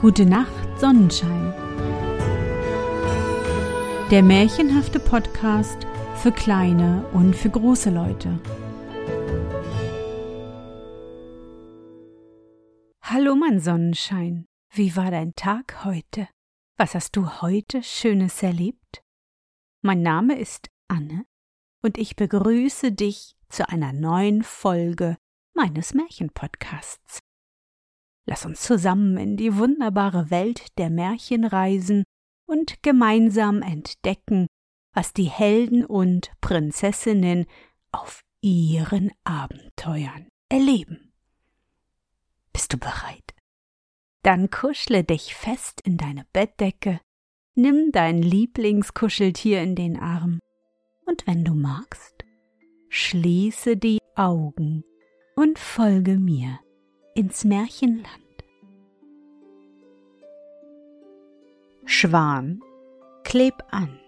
Gute Nacht, Sonnenschein. Der märchenhafte Podcast für kleine und für große Leute. Hallo, mein Sonnenschein. Wie war dein Tag heute? Was hast du heute Schönes erlebt? Mein Name ist Anne und ich begrüße dich zu einer neuen Folge meines Märchenpodcasts. Lass uns zusammen in die wunderbare Welt der Märchen reisen und gemeinsam entdecken, was die Helden und Prinzessinnen auf ihren Abenteuern erleben. Bist du bereit? Dann kuschle dich fest in deine Bettdecke, nimm dein Lieblingskuscheltier in den Arm und wenn du magst, schließe die Augen und folge mir ins Märchenland. Schwan, kleb an.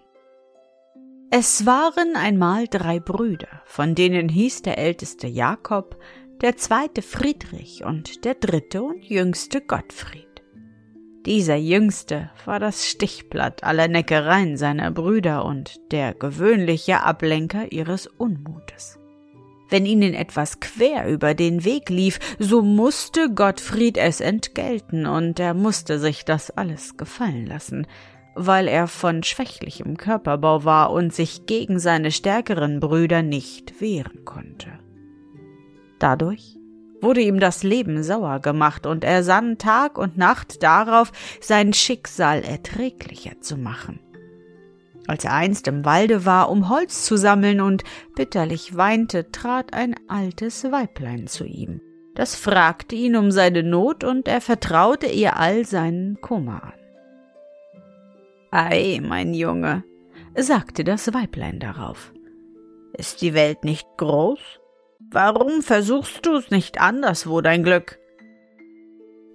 Es waren einmal drei Brüder, von denen hieß der älteste Jakob, der zweite Friedrich und der dritte und jüngste Gottfried. Dieser jüngste war das Stichblatt aller Neckereien seiner Brüder und der gewöhnliche Ablenker ihres Unmutes. Wenn ihnen etwas quer über den Weg lief, so musste Gottfried es entgelten, und er musste sich das alles gefallen lassen, weil er von schwächlichem Körperbau war und sich gegen seine stärkeren Brüder nicht wehren konnte. Dadurch wurde ihm das Leben sauer gemacht, und er sann Tag und Nacht darauf, sein Schicksal erträglicher zu machen. Als er einst im Walde war, um Holz zu sammeln und bitterlich weinte, trat ein altes Weiblein zu ihm. Das fragte ihn um seine Not und er vertraute ihr all seinen Kummer an. Ei, mein Junge, sagte das Weiblein darauf. Ist die Welt nicht groß? Warum versuchst du's nicht anderswo dein Glück?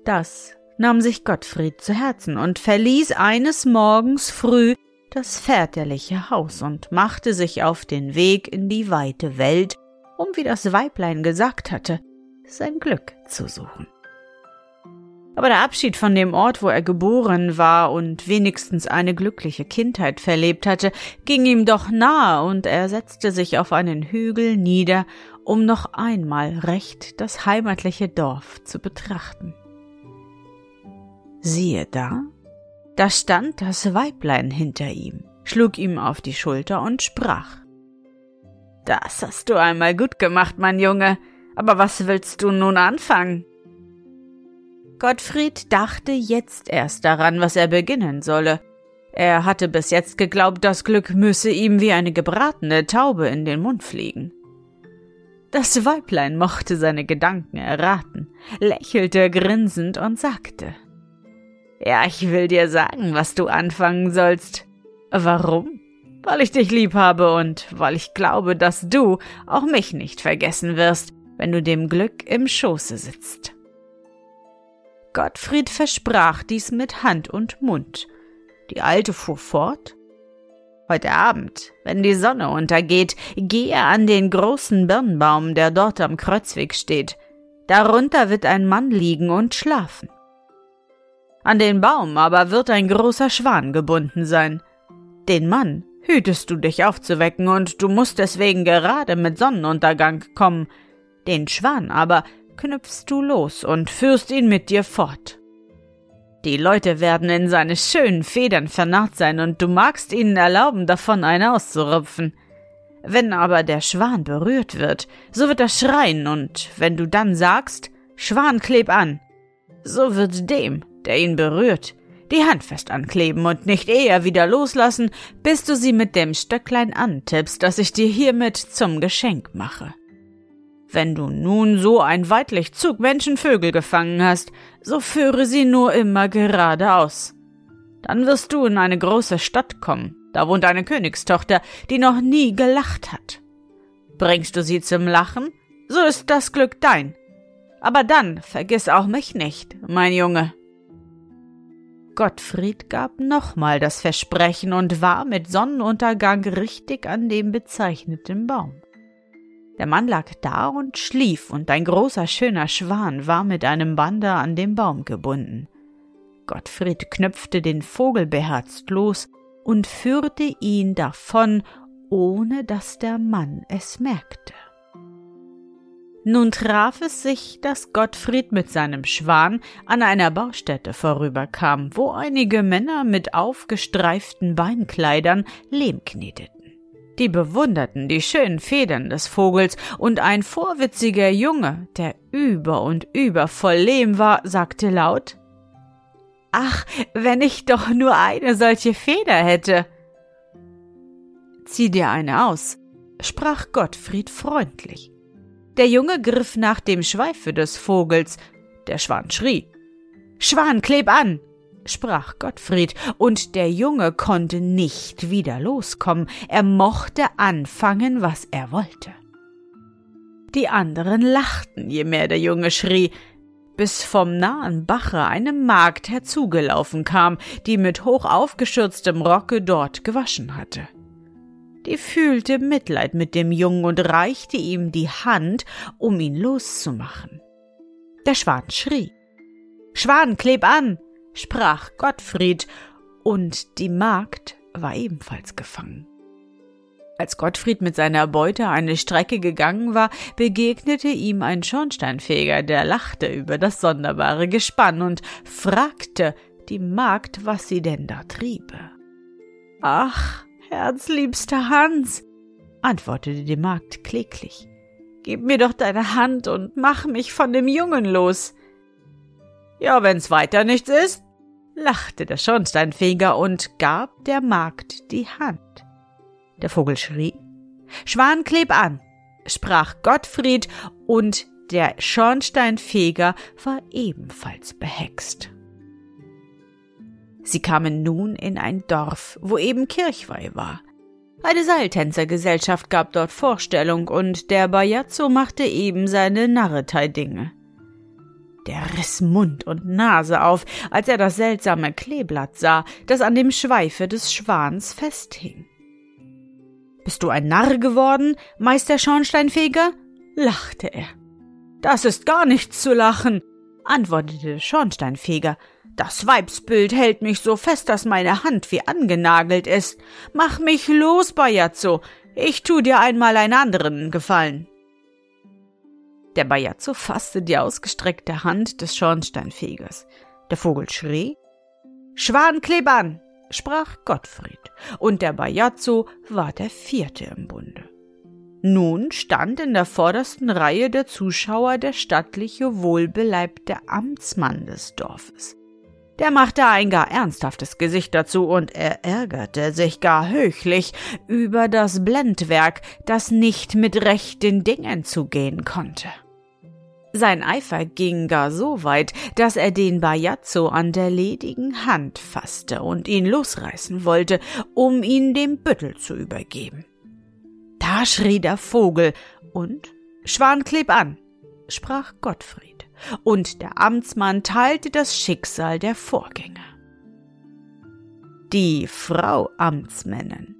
Das nahm sich Gottfried zu Herzen und verließ eines Morgens früh das väterliche Haus und machte sich auf den Weg in die weite Welt, um, wie das Weiblein gesagt hatte, sein Glück zu suchen. Aber der Abschied von dem Ort, wo er geboren war und wenigstens eine glückliche Kindheit verlebt hatte, ging ihm doch nahe, und er setzte sich auf einen Hügel nieder, um noch einmal recht das heimatliche Dorf zu betrachten. Siehe da, da stand das Weiblein hinter ihm, schlug ihm auf die Schulter und sprach Das hast du einmal gut gemacht, mein Junge, aber was willst du nun anfangen? Gottfried dachte jetzt erst daran, was er beginnen solle. Er hatte bis jetzt geglaubt, das Glück müsse ihm wie eine gebratene Taube in den Mund fliegen. Das Weiblein mochte seine Gedanken erraten, lächelte grinsend und sagte ja, ich will dir sagen, was du anfangen sollst. Warum? Weil ich dich lieb habe und weil ich glaube, dass du auch mich nicht vergessen wirst, wenn du dem Glück im Schoße sitzt. Gottfried versprach dies mit Hand und Mund. Die Alte fuhr fort. Heute Abend, wenn die Sonne untergeht, gehe an den großen Birnbaum, der dort am Kreuzweg steht. Darunter wird ein Mann liegen und schlafen. An den Baum aber wird ein großer Schwan gebunden sein. Den Mann hütest du dich aufzuwecken, und du musst deswegen gerade mit Sonnenuntergang kommen. Den Schwan aber knüpfst du los und führst ihn mit dir fort. Die Leute werden in seine schönen Federn vernarrt sein, und du magst ihnen erlauben, davon eine auszurupfen. Wenn aber der Schwan berührt wird, so wird er schreien, und wenn du dann sagst, Schwan kleb an, so wird dem, der ihn berührt, die Hand fest ankleben und nicht eher wieder loslassen, bis du sie mit dem Stöcklein antippst, das ich dir hiermit zum Geschenk mache. Wenn du nun so ein weidlich Zug Menschenvögel gefangen hast, so führe sie nur immer geradeaus. Dann wirst du in eine große Stadt kommen, da wohnt eine Königstochter, die noch nie gelacht hat. Bringst du sie zum Lachen, so ist das Glück dein. Aber dann vergiss auch mich nicht, mein Junge. Gottfried gab nochmal das Versprechen und war mit Sonnenuntergang richtig an dem bezeichneten Baum. Der Mann lag da und schlief, und ein großer schöner Schwan war mit einem Bande an dem Baum gebunden. Gottfried knöpfte den Vogel beherzt los und führte ihn davon, ohne dass der Mann es merkte. Nun traf es sich, dass Gottfried mit seinem Schwan an einer Baustätte vorüberkam, wo einige Männer mit aufgestreiften Beinkleidern Lehm kneteten. Die bewunderten die schönen Federn des Vogels, und ein vorwitziger Junge, der über und über voll Lehm war, sagte laut Ach, wenn ich doch nur eine solche Feder hätte. Zieh dir eine aus, sprach Gottfried freundlich. Der Junge griff nach dem Schweife des Vogels. Der Schwan schrie. Schwan, kleb an! Sprach Gottfried, und der Junge konnte nicht wieder loskommen, er mochte anfangen, was er wollte. Die anderen lachten, je mehr der Junge schrie, bis vom nahen Bache eine Magd herzugelaufen kam, die mit hoch aufgeschürztem Rocke dort gewaschen hatte die fühlte Mitleid mit dem Jungen und reichte ihm die Hand, um ihn loszumachen. Der Schwan schrie. Schwan, kleb an, sprach Gottfried, und die Magd war ebenfalls gefangen. Als Gottfried mit seiner Beute eine Strecke gegangen war, begegnete ihm ein Schornsteinfeger, der lachte über das sonderbare Gespann und fragte die Magd, was sie denn da triebe. Ach, Herzliebster Hans, antwortete die Magd kläglich, gib mir doch deine Hand und mach mich von dem Jungen los. Ja, wenn's weiter nichts ist, lachte der Schornsteinfeger und gab der Magd die Hand. Der Vogel schrie, Schwan, kleb an, sprach Gottfried, und der Schornsteinfeger war ebenfalls behext. Sie kamen nun in ein Dorf, wo eben Kirchweih war. Eine Seiltänzergesellschaft gab dort Vorstellung und der Bajazzo machte eben seine Narretei-Dinge. Der riss Mund und Nase auf, als er das seltsame Kleeblatt sah, das an dem Schweife des Schwans festhing. Bist du ein Narr geworden, Meister Schornsteinfeger? lachte er. Das ist gar nichts zu lachen, antwortete Schornsteinfeger das Weibsbild hält mich so fest, dass meine Hand wie angenagelt ist. Mach mich los, Bajazzo. Ich tu dir einmal einen anderen Gefallen. Der Bajazzo fasste die ausgestreckte Hand des Schornsteinfegers. Der Vogel schrie. Schwan, kleb an, sprach Gottfried, und der Bajazzo war der vierte im Bunde. Nun stand in der vordersten Reihe der Zuschauer der stattliche, wohlbeleibte Amtsmann des Dorfes. Der machte ein gar ernsthaftes Gesicht dazu und er ärgerte sich gar höchlich über das Blendwerk, das nicht mit rechten Dingen zugehen konnte. Sein Eifer ging gar so weit, dass er den Bajazzo an der ledigen Hand fasste und ihn losreißen wollte, um ihn dem Büttel zu übergeben. Da schrie der Vogel und Schwan kleb an, sprach Gottfried und der Amtsmann teilte das Schicksal der Vorgänger. Die Frau Amtsmännin,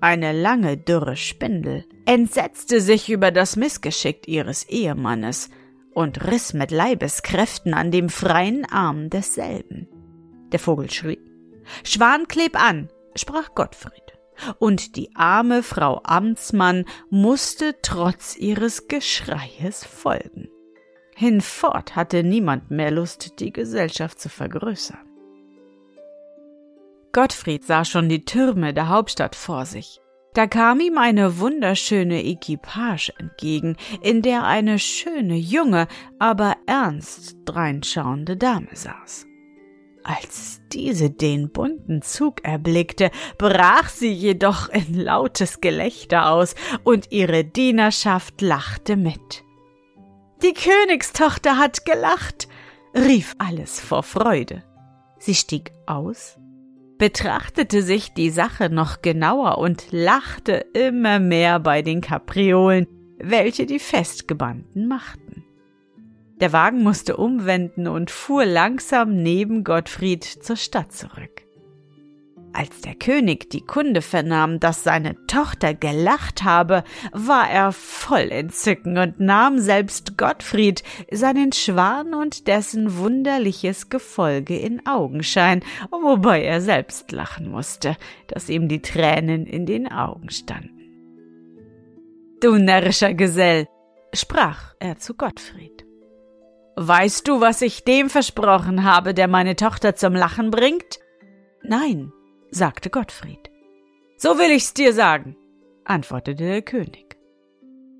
eine lange dürre Spindel, entsetzte sich über das Missgeschick ihres Ehemannes und riss mit Leibeskräften an dem freien Arm desselben. Der Vogel schrie. Schwan kleb an, sprach Gottfried. Und die arme Frau Amtsmann musste trotz ihres Geschreies folgen. Hinfort hatte niemand mehr Lust, die Gesellschaft zu vergrößern. Gottfried sah schon die Türme der Hauptstadt vor sich. Da kam ihm eine wunderschöne Equipage entgegen, in der eine schöne, junge, aber ernst dreinschauende Dame saß. Als diese den bunten Zug erblickte, brach sie jedoch in lautes Gelächter aus, und ihre Dienerschaft lachte mit. Die Königstochter hat gelacht, rief alles vor Freude. Sie stieg aus, betrachtete sich die Sache noch genauer und lachte immer mehr bei den Kapriolen, welche die Festgebannten machten. Der Wagen musste umwenden und fuhr langsam neben Gottfried zur Stadt zurück. Als der König die Kunde vernahm, dass seine Tochter gelacht habe, war er voll Entzücken und nahm selbst Gottfried, seinen Schwan und dessen wunderliches Gefolge in Augenschein, wobei er selbst lachen musste, dass ihm die Tränen in den Augen standen. Du närrischer Gesell, sprach er zu Gottfried. Weißt du, was ich dem versprochen habe, der meine Tochter zum Lachen bringt? Nein, sagte Gottfried. So will ich's dir sagen, antwortete der König.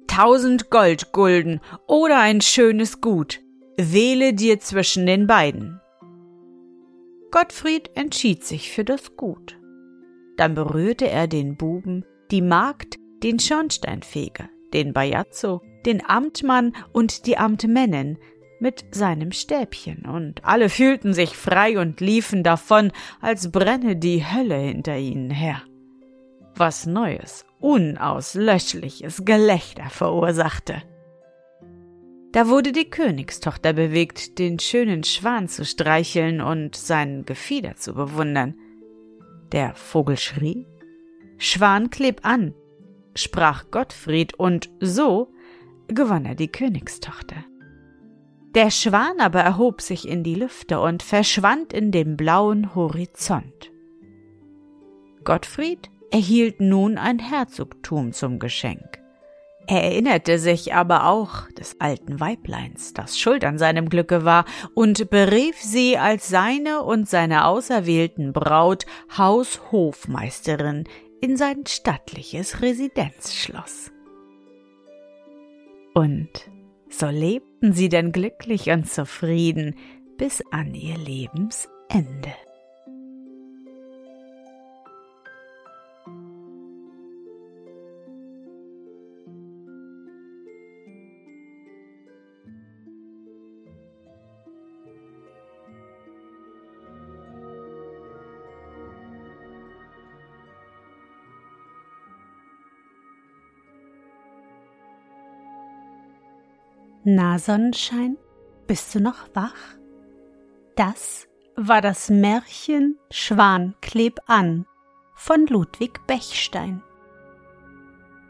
Tausend Goldgulden oder ein schönes Gut, wähle dir zwischen den beiden. Gottfried entschied sich für das Gut. Dann berührte er den Buben, die Magd, den Schornsteinfeger, den Bajazzo, den Amtmann und die Amtmännin, mit seinem Stäbchen, und alle fühlten sich frei und liefen davon, als brenne die Hölle hinter ihnen her. Was Neues, unauslöschliches Gelächter verursachte. Da wurde die Königstochter bewegt, den schönen Schwan zu streicheln und sein Gefieder zu bewundern. Der Vogel schrie, Schwan kleb an, sprach Gottfried, und so gewann er die Königstochter. Der Schwan aber erhob sich in die Lüfte und verschwand in dem blauen Horizont. Gottfried erhielt nun ein Herzogtum zum Geschenk. Er erinnerte sich aber auch des alten Weibleins, das schuld an seinem Glücke war, und berief sie als seine und seine auserwählten Braut Haushofmeisterin in sein stattliches Residenzschloss. Und so lebten sie denn glücklich und zufrieden bis an ihr Lebensende. Na, Sonnenschein, bist du noch wach? Das war das Märchen Schwan kleb an von Ludwig Bechstein.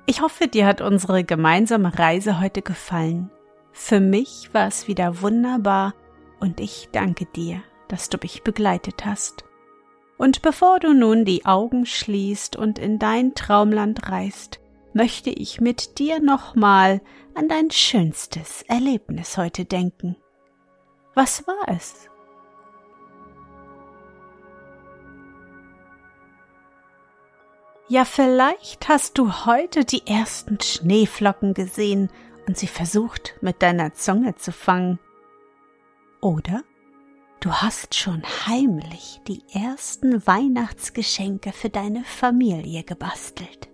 Ich hoffe, dir hat unsere gemeinsame Reise heute gefallen. Für mich war es wieder wunderbar und ich danke dir, dass du mich begleitet hast. Und bevor du nun die Augen schließt und in dein Traumland reist, möchte ich mit dir nochmal an dein schönstes Erlebnis heute denken. Was war es? Ja, vielleicht hast du heute die ersten Schneeflocken gesehen und sie versucht mit deiner Zunge zu fangen. Oder du hast schon heimlich die ersten Weihnachtsgeschenke für deine Familie gebastelt.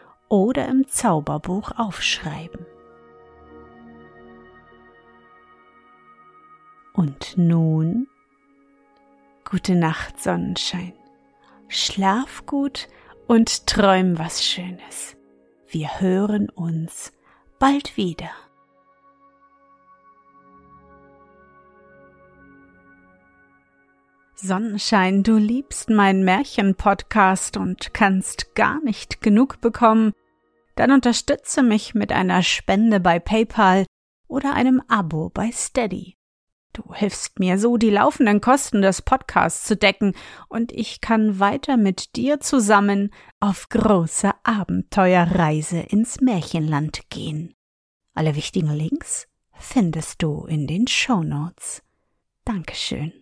oder im Zauberbuch aufschreiben. Und nun gute Nacht, Sonnenschein. Schlaf gut und träum was Schönes. Wir hören uns bald wieder. Sonnenschein, du liebst meinen Märchen-Podcast und kannst gar nicht genug bekommen, dann unterstütze mich mit einer Spende bei PayPal oder einem Abo bei Steady. Du hilfst mir so, die laufenden Kosten des Podcasts zu decken, und ich kann weiter mit dir zusammen auf große Abenteuerreise ins Märchenland gehen. Alle wichtigen Links findest du in den Show Notes. Dankeschön.